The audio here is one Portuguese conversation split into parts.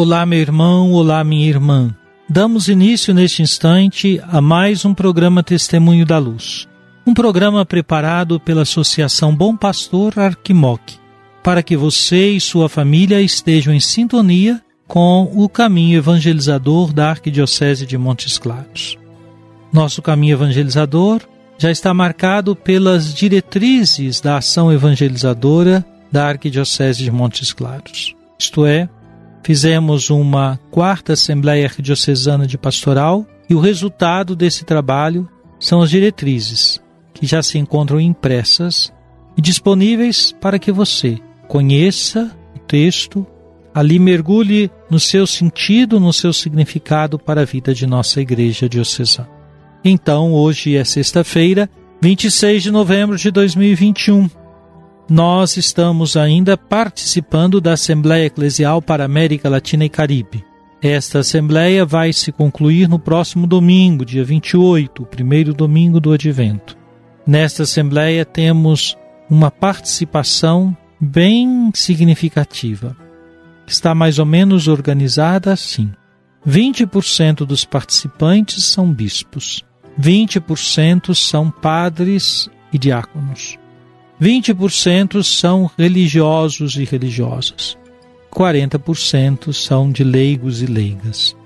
Olá, meu irmão, olá, minha irmã. Damos início neste instante a mais um programa Testemunho da Luz. Um programa preparado pela Associação Bom Pastor Arquimoc, para que você e sua família estejam em sintonia com o caminho evangelizador da Arquidiocese de Montes Claros. Nosso caminho evangelizador já está marcado pelas diretrizes da ação evangelizadora da Arquidiocese de Montes Claros. Isto é, fizemos uma quarta Assembleia Arquidiocesana de Pastoral e o resultado desse trabalho são as diretrizes, que já se encontram impressas e disponíveis para que você conheça o texto, ali mergulhe no seu sentido, no seu significado para a vida de nossa Igreja Diocesana. Então, hoje é sexta-feira, 26 de novembro de 2021 nós estamos ainda participando da Assembleia Eclesial para América Latina e Caribe. Esta Assembleia vai se concluir no próximo domingo, dia 28, o primeiro domingo do Advento. Nesta Assembleia temos uma participação bem significativa. Está mais ou menos organizada assim: 20% dos participantes são bispos, 20% são padres e diáconos. 20% são religiosos e religiosas. 40% são de leigos e leigas.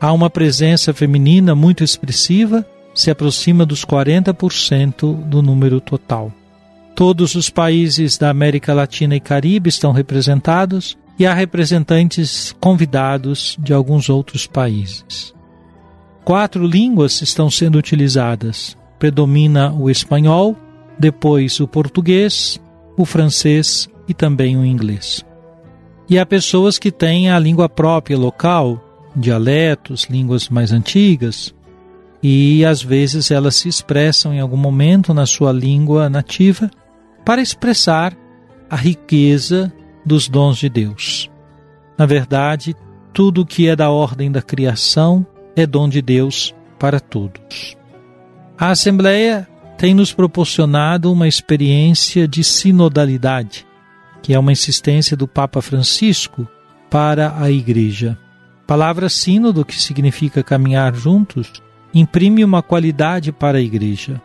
Há uma presença feminina muito expressiva, se aproxima dos 40% do número total. Todos os países da América Latina e Caribe estão representados e há representantes convidados de alguns outros países. Quatro línguas estão sendo utilizadas. Predomina o espanhol, depois o português, o francês e também o inglês. E há pessoas que têm a língua própria local, dialetos, línguas mais antigas, e às vezes elas se expressam em algum momento na sua língua nativa para expressar a riqueza dos dons de Deus. Na verdade, tudo que é da ordem da criação é dom de Deus para todos. A Assembleia tem nos proporcionado uma experiência de sinodalidade, que é uma insistência do Papa Francisco para a Igreja. A palavra sínodo, que significa caminhar juntos, imprime uma qualidade para a Igreja.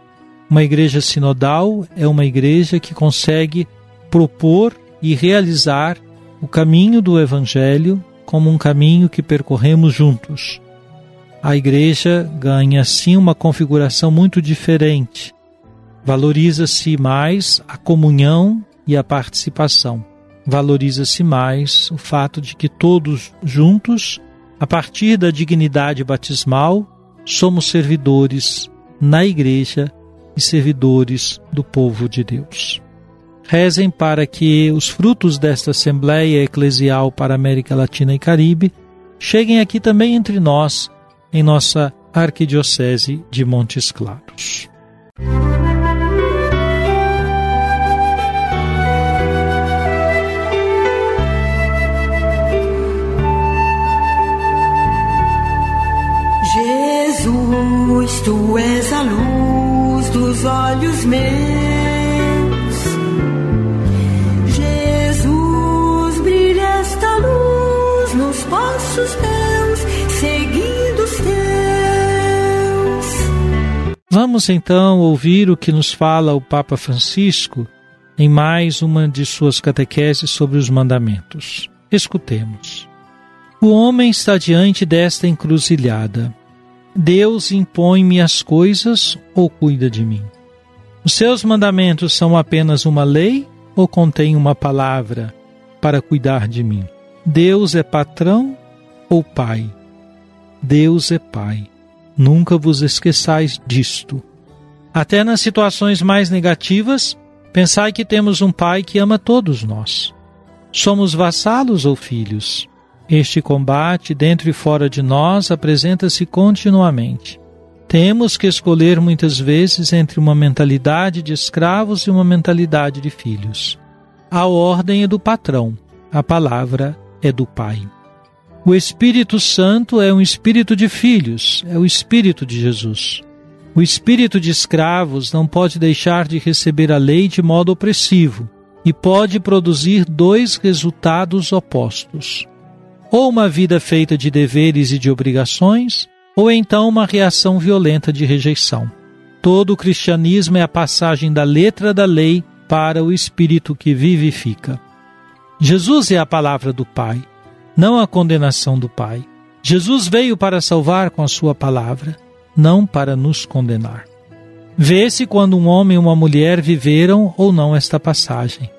Uma igreja sinodal é uma igreja que consegue propor e realizar o caminho do Evangelho como um caminho que percorremos juntos. A igreja ganha assim uma configuração muito diferente. Valoriza-se mais a comunhão e a participação. Valoriza-se mais o fato de que todos juntos, a partir da dignidade batismal, somos servidores na igreja e servidores do povo de Deus. Rezem para que os frutos desta Assembleia Eclesial para América Latina e Caribe cheguem aqui também entre nós, em nossa Arquidiocese de Montes Claros. Passos meus, seguindo os teus. Vamos então ouvir o que nos fala o Papa Francisco em mais uma de suas catequeses sobre os mandamentos. Escutemos. O homem está diante desta encruzilhada. Deus impõe-me as coisas ou cuida de mim? Os seus mandamentos são apenas uma lei ou contém uma palavra para cuidar de mim? Deus é patrão ou pai? Deus é pai. Nunca vos esqueçais disto. Até nas situações mais negativas, pensai que temos um pai que ama todos nós. Somos vassalos ou filhos? Este combate, dentro e fora de nós, apresenta-se continuamente. Temos que escolher muitas vezes entre uma mentalidade de escravos e uma mentalidade de filhos. A ordem é do patrão, a palavra é do pai. O Espírito Santo é um espírito de filhos, é o espírito de Jesus. O espírito de escravos não pode deixar de receber a lei de modo opressivo e pode produzir dois resultados opostos: ou uma vida feita de deveres e de obrigações, ou então uma reação violenta de rejeição. Todo o cristianismo é a passagem da letra da lei para o espírito que vivifica. Jesus é a palavra do Pai, não a condenação do Pai. Jesus veio para salvar com a sua palavra, não para nos condenar. Vê-se quando um homem e uma mulher viveram ou não esta passagem.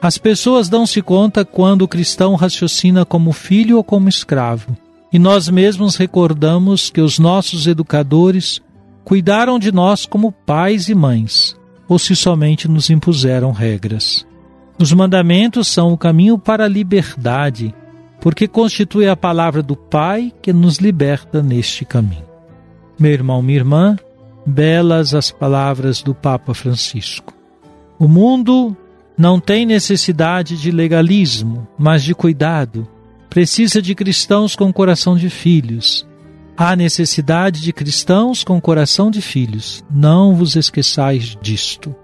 As pessoas dão-se conta quando o cristão raciocina como filho ou como escravo e nós mesmos recordamos que os nossos educadores cuidaram de nós como pais e mães, ou se somente nos impuseram regras. Os mandamentos são o caminho para a liberdade, porque constitui a palavra do Pai que nos liberta neste caminho. Meu irmão, minha irmã, belas as palavras do Papa Francisco. O mundo não tem necessidade de legalismo, mas de cuidado precisa de cristãos com coração de filhos. Há necessidade de cristãos com coração de filhos. Não vos esqueçais disto.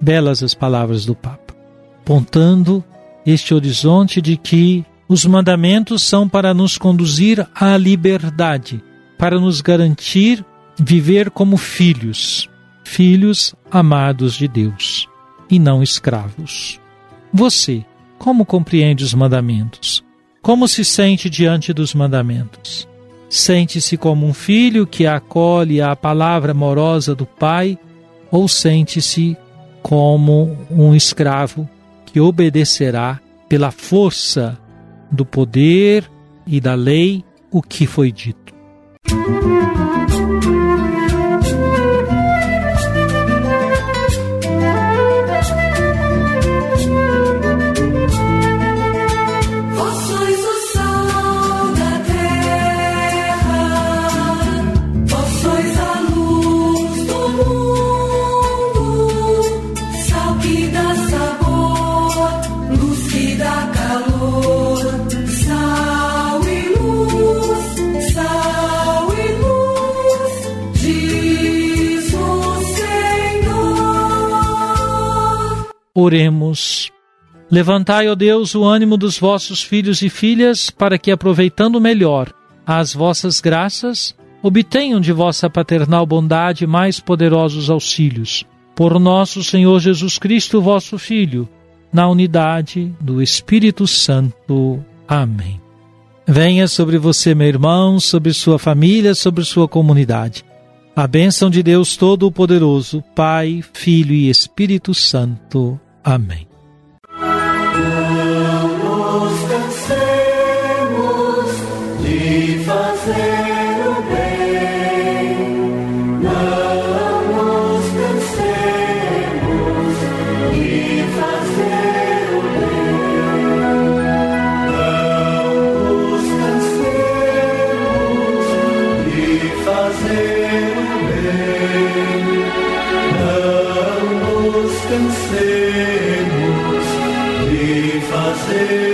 Belas as palavras do Papa, apontando este horizonte de que os mandamentos são para nos conduzir à liberdade, para nos garantir viver como filhos, filhos amados de Deus e não escravos. Você, como compreende os mandamentos? Como se sente diante dos mandamentos? Sente-se como um filho que acolhe a palavra amorosa do pai ou sente-se como um escravo que obedecerá pela força do poder e da lei o que foi dito? Oremos. Levantai, ó Deus, o ânimo dos vossos filhos e filhas, para que, aproveitando melhor as vossas graças, obtenham de vossa paternal bondade mais poderosos auxílios. Por nosso Senhor Jesus Cristo, vosso Filho, na unidade do Espírito Santo. Amém. Venha sobre você, meu irmão, sobre sua família, sobre sua comunidade. A bênção de Deus Todo-Poderoso, Pai, Filho e Espírito Santo. Amém. Não nos cansemos de fazer o bem. Não nos cansemos de fazer o bem. Não nos cansemos de fazer o bem vencemos e fazemos.